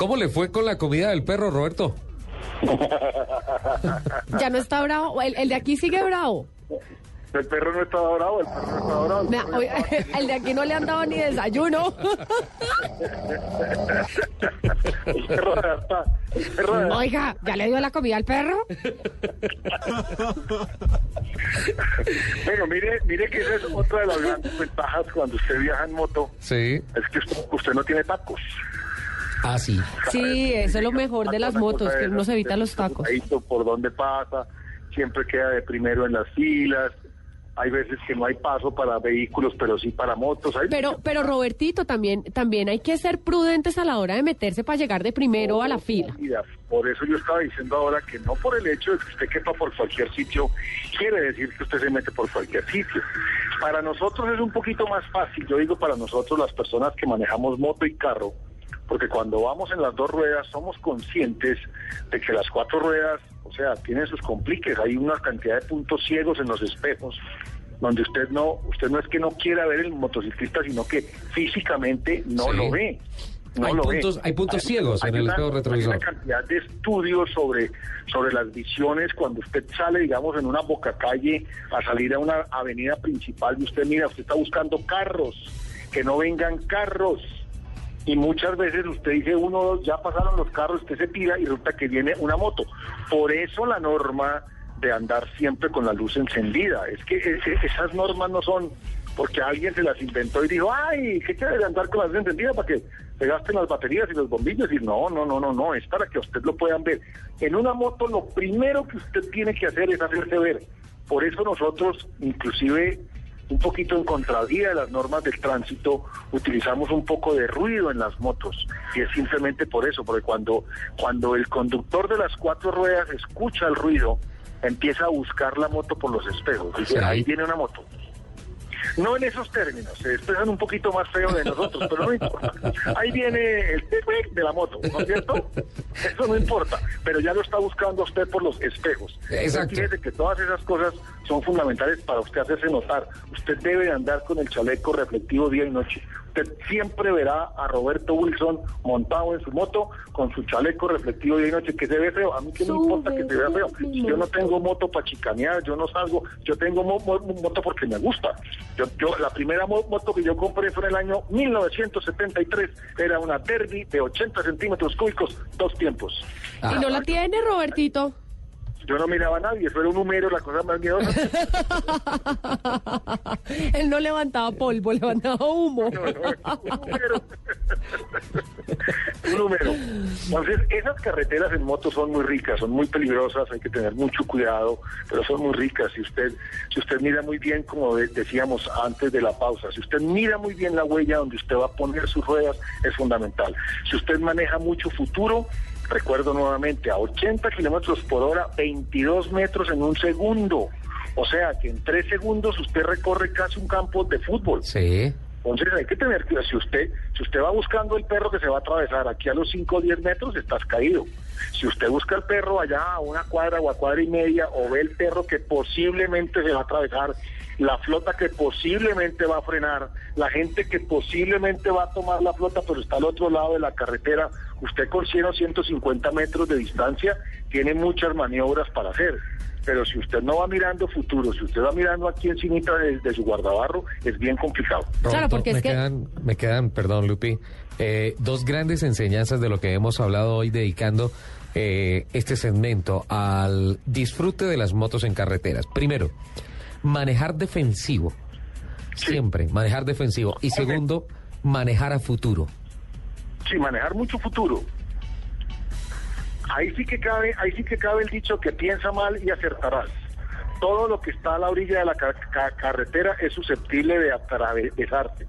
¿Cómo le fue con la comida del perro, Roberto? Ya no está bravo. El, el de aquí sigue bravo. El perro no estaba bravo, el perro no estaba bravo. Oye, el de aquí no le han dado ni desayuno. El perro de hasta- el perro de- Oiga, ¿ya le dio la comida al perro? Bueno, mire, mire que esa es otra de las grandes ventajas cuando usted viaja en moto, Sí. es que usted, usted no tiene tacos. Ah, sí. Sí, eso es lo mejor de las motos, que uno se evita los tacos. Por dónde pasa, siempre queda de primero en las filas. Hay veces que no hay paso para vehículos, pero sí para motos. Hay Pero, pero Robertito, también, también hay que ser prudentes a la hora de meterse para llegar de primero a la fila. Mira, Por eso yo estaba diciendo ahora que no por el hecho de que usted quepa por cualquier sitio, quiere decir que usted se mete por cualquier sitio. Para nosotros es un poquito más fácil, yo digo para nosotros las personas que manejamos moto y carro, porque cuando vamos en las dos ruedas somos conscientes de que las cuatro ruedas, o sea, tienen sus compliques, hay una cantidad de puntos ciegos en los espejos donde usted no, usted no es que no quiera ver el motociclista, sino que físicamente no Sí. lo ve. No Hay lo puntos- ve. hay puntos ciegos en el una- espejo retrovisor. Hay una cantidad de estudios sobre, sobre las visiones cuando usted sale, digamos, en una boca calle a salir a una avenida principal y usted mira, usted está buscando carros, que no vengan carros. Y muchas veces usted dice, uno, ya pasaron los carros, usted se tira y resulta que viene una moto. Por eso la norma de andar siempre con la luz encendida. Es que esas normas no son porque alguien se las inventó y dijo, ay, qué chévere andar con la luz encendida para que se gasten las baterías y los bombillos. Y no, no, no, no, no, es para que usted lo puedan ver. En una moto lo primero que usted tiene que hacer es hacerse ver. Por eso nosotros, inclusive un poquito en contravía de las normas del tránsito, utilizamos un poco de ruido en las motos. Y es simplemente por eso, porque cuando, cuando el conductor de las cuatro ruedas escucha el ruido, empieza a buscar la moto por los espejos. Dice, ahí viene una moto. No en esos términos, se expresan un poquito más feo de nosotros, pero no importa. Ahí viene el de la moto, ¿no es cierto? Eso no importa, pero ya lo está buscando usted por los espejos. Exacto. Fíjese que todas esas cosas son fundamentales para usted hacerse notar. Usted debe de andar con el chaleco reflectivo día y noche. Usted siempre verá a Roberto Wilson montado en su moto con su chaleco reflectivo y noche, que se ve feo. A mí que me importa que se vea feo. Si yo no tengo moto para chicanear, yo no salgo, yo tengo mo- mo- moto porque me gusta. Yo, yo La primera mo- moto que yo compré fue en el año 1973, era una Derby de 80 centímetros cúbicos, dos tiempos. ¿Y no la tiene, Robertito? Yo no miraba a nadie, eso era un número, la cosa más miedosa. Él no levantaba polvo, levantaba humo. No, no, un número. un número. Entonces, esas carreteras en moto son muy ricas, son muy peligrosas, hay que tener mucho cuidado, pero son muy ricas. Si usted, si usted mira muy bien, como de- decíamos antes de la pausa, si usted mira muy bien la huella donde usted va a poner sus ruedas, es fundamental. Si usted maneja mucho futuro, recuerdo nuevamente, a 80 kilómetros por hora, 22 metros en un segundo. O sea que en tres segundos usted recorre casi un campo de fútbol. Sí. Entonces hay que tener cuidado. Si usted, si usted va buscando el perro que se va a atravesar aquí a los 5 o 10 metros, estás caído. Si usted busca el perro allá a una cuadra o a cuadra y media, o ve el perro que posiblemente se va a atravesar, la flota que posiblemente va a frenar, la gente que posiblemente va a tomar la flota, pero está al otro lado de la carretera, usted con 100 o 150 metros de distancia tiene muchas maniobras para hacer. Pero si usted no va mirando futuro, si usted va mirando aquí encima de, de su guardabarro, es bien complicado. Claro, porque me es que- Quedan, me quedan, perdón, Lupi, eh, dos grandes enseñanzas de lo que hemos hablado hoy dedicando eh, este segmento al disfrute de las motos en carreteras. Primero, manejar defensivo. Siempre, manejar defensivo. Y segundo, manejar a futuro. Sí, manejar mucho futuro. Ahí sí que cabe, ahí sí que cabe el dicho que piensa mal y acertarás. Todo lo que está a la orilla de la ca- ca- carretera es susceptible de atravesarse.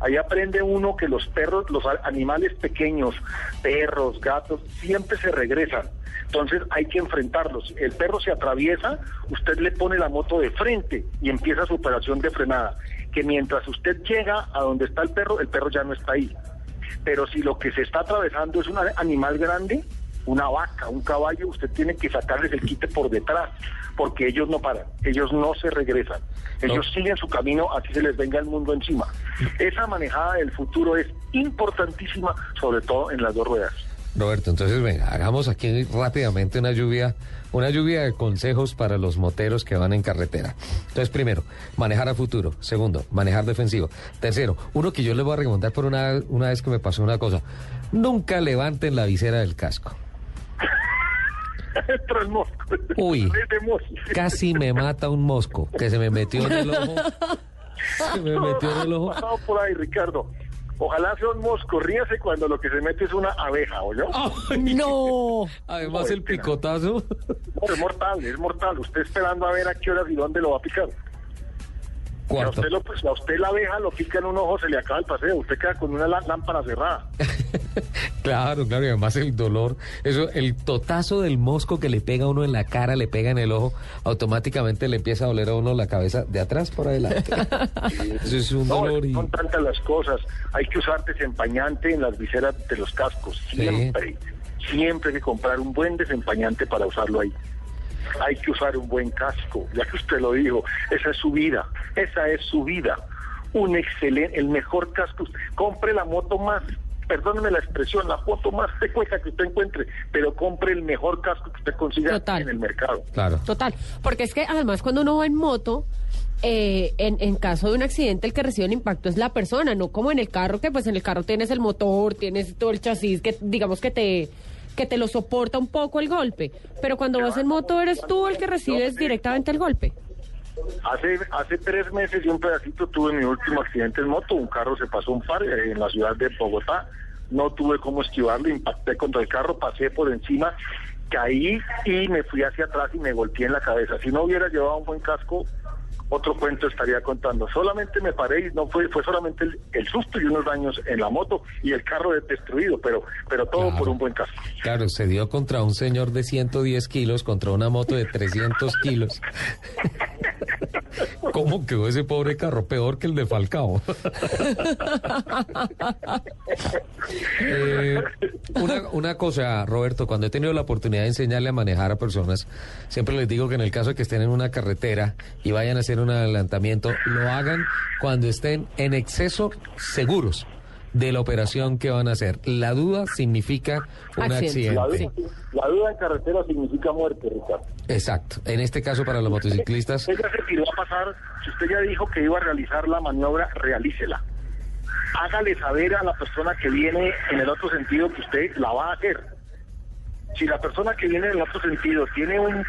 Ahí aprende uno que los perros, los animales pequeños, perros, gatos, siempre se regresan. Entonces hay que enfrentarlos. El perro se atraviesa, usted le pone la moto de frente y empieza su operación de frenada. Que mientras usted llega a donde está el perro, el perro ya no está ahí. Pero si lo que se está atravesando es un animal grande, una vaca, un caballo, usted tiene que sacarles el quite por detrás, porque ellos no paran, ellos no se regresan, ellos siguen su camino así se les venga el mundo encima. Esa manejada del futuro es importantísima, sobre todo en las dos ruedas. Roberto, entonces venga, hagamos aquí rápidamente una lluvia, una lluvia de consejos para los moteros que van en carretera. Entonces, primero, manejar a futuro. Segundo, manejar defensivo. Tercero, uno que yo les voy a recomendar por una, una vez que me pasó una cosa. Nunca levanten la visera del casco. Tras mosco. Uy. Casi me mata un mosco que se me metió en el ojo. Se me metió en el ojo. Pasado por ahí, Ricardo. Ojalá sea un mosco, ríase cuando lo que se mete es una abeja, ¿o yo? No. Además No, el picotazo. No, es mortal, es mortal. Usted esperando a ver a qué horas y dónde lo va a picar. A Cuarto. usted, lo, pues, a usted la abeja lo pica en un ojo, se le acaba el paseo. Usted queda con una lá- lámpara cerrada. Claro, claro, y además el dolor, eso, el totazo del mosco que le pega a uno en la cara, le pega en el ojo, automáticamente le empieza a doler a uno la cabeza de atrás por adelante. Eso es un No, dolor y... son tantas las cosas. Hay que usar desempañante en las viseras de los cascos. Siempre. Siempre hay que comprar un buen desempañante para usarlo ahí. Hay que usar un buen casco, ya que usted lo dijo. Esa es su vida. Esa es su vida. Un excelente, el mejor casco. Compre la moto más, perdóneme la expresión, la moto más secueja que usted encuentre, pero compre el mejor casco que usted consiga Total. en el mercado. Claro. Total, porque es que además cuando uno va en moto, eh, en, en caso de un accidente el que recibe el impacto es la persona, no como en el carro, que pues en el carro tienes el motor, tienes todo el chasis que digamos que te que te lo soporta un poco el golpe, pero cuando vas en moto eres tú el que recibes directamente el golpe. Hace, hace tres meses y un pedacito tuve mi último accidente en moto. Un carro se pasó un par eh, en la ciudad de Bogotá. No tuve cómo esquivarlo, impacté contra el carro, pasé por encima, caí y me fui hacia atrás y me golpeé en la cabeza. Si no hubiera llevado un buen casco, otro cuento estaría contando. Solamente me paré y no fue, fue solamente el, el susto y unos daños en la moto y el carro destruido, pero, pero todo Claro. por un buen casco. Claro, se dio contra un señor de 110 kilos, contra una moto de 300 kilos. ¿Cómo quedó ese pobre carro? Peor que el de Falcao. Eh, una, una cosa, Roberto, cuando he tenido la oportunidad de enseñarle a manejar a personas, siempre les digo que en el caso de que estén en una carretera y vayan a hacer un adelantamiento, lo hagan cuando estén en exceso seguros de la operación que van a hacer. La duda significa un Accidente. La duda, la duda en carretera significa muerte, Ricardo. Exacto. En este caso para los motociclistas, Usted ya se tiró a pasar, si usted ya dijo que iba a realizar la maniobra, realícela. Hágale saber a la persona que viene en el otro sentido que usted la va a hacer. Si la persona que viene en el otro sentido tiene un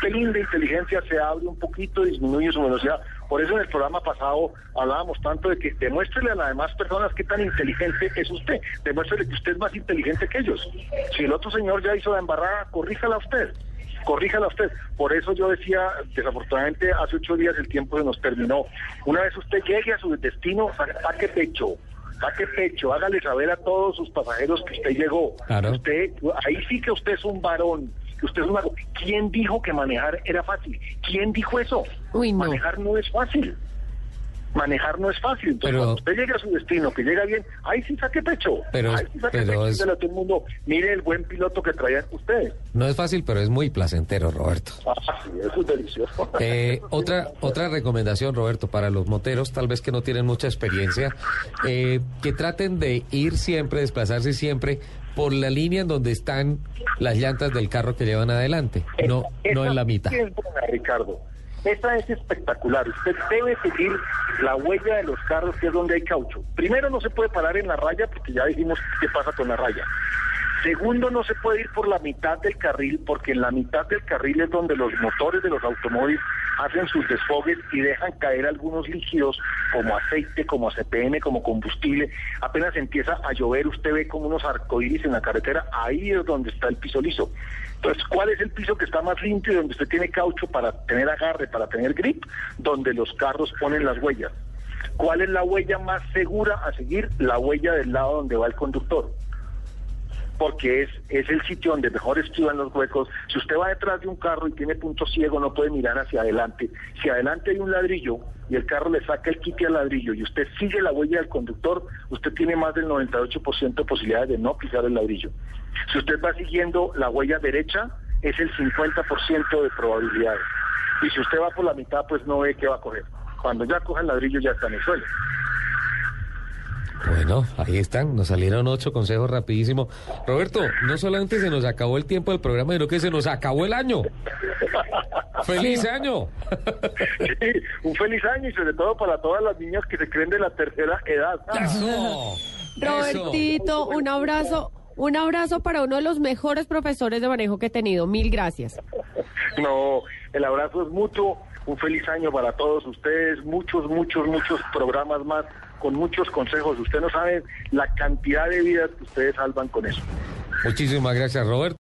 pelín de inteligencia, se abre un poquito, disminuye su velocidad. Por eso en el programa pasado hablábamos tanto de que demuéstrele a las demás personas qué tan inteligente es usted. Demuéstrele que usted es más inteligente que ellos. Si el otro señor ya hizo la embarrada, corríjala usted corríjala usted. Por eso yo decía, desafortunadamente hace ocho días el tiempo se nos terminó. Una vez usted llegue a su destino, sa- saque pecho, saque pecho, hágale saber a todos sus pasajeros que usted llegó. Claro. Usted, ahí sí que usted es un varón. Que usted es una... ¿Quién dijo que manejar era fácil? ¿Quién dijo eso? Uy, no. Manejar no es fácil. Manejar no es fácil. Entonces, Pero- cuando usted llegue a su destino, que llega bien, ahí sí saque pecho. Pero- ahí sí saque pero pecho. es- Dígale a todo el mundo, mire el buen piloto que traían ustedes. no es fácil, pero es muy placentero, Roberto. Ah, sí, eso es delicioso. Eh, otra, otra recomendación, Roberto, para los moteros, tal vez que no tienen mucha experiencia, eh, que traten de ir siempre, desplazarse siempre por la línea en donde están las llantas del carro que llevan adelante, no, no en la mitad. es buena, Ricardo. Esa es espectacular. Usted debe seguir la huella de los carros, que es donde hay caucho. Primero, no se puede parar en la raya, porque ya dijimos qué pasa con la raya. Segundo, no se puede ir por la mitad del carril, porque en la mitad del carril es donde los motores de los automóviles hacen sus desfogues y dejan caer algunos líquidos como aceite, como ACPM, como combustible. Apenas empieza a llover, usted ve como unos arcoíris en la carretera, ahí es donde está el piso liso. Entonces, ¿cuál es el piso que está más limpio donde usted tiene caucho para tener agarre, para tener grip? Donde los carros ponen las huellas. ¿Cuál es la huella más segura a seguir? La huella del lado donde va el conductor porque es, es el sitio donde mejor esquivan los huecos. Si usted va detrás de un carro y tiene punto ciego, no puede mirar hacia adelante. Si adelante hay un ladrillo y el carro le saca el quite al ladrillo y usted sigue la huella del conductor, usted tiene más del 98% de posibilidades de no pisar el ladrillo. Si usted va siguiendo la huella derecha, es el 50% de probabilidades. Y si usted va por la mitad, pues no ve que va a coger. Cuando ya coja el ladrillo, ya está en el suelo. Bueno, ahí están, nos salieron ocho consejos rapidísimo. Roberto, no solamente se nos acabó el tiempo del programa, sino que se nos acabó el año. ¡Feliz año! Sí, un feliz año y sobre todo para todas las niñas que se creen de la tercera edad. ¡Eso! Robertito, un abrazo, un abrazo para uno de los mejores profesores de manejo que he tenido. Mil gracias. No, el abrazo es mutuo. Un feliz año para todos ustedes. Muchos, muchos, muchos programas más con muchos consejos. Usted no sabe la cantidad de vidas que ustedes salvan con eso. Muchísimas gracias, Roberto.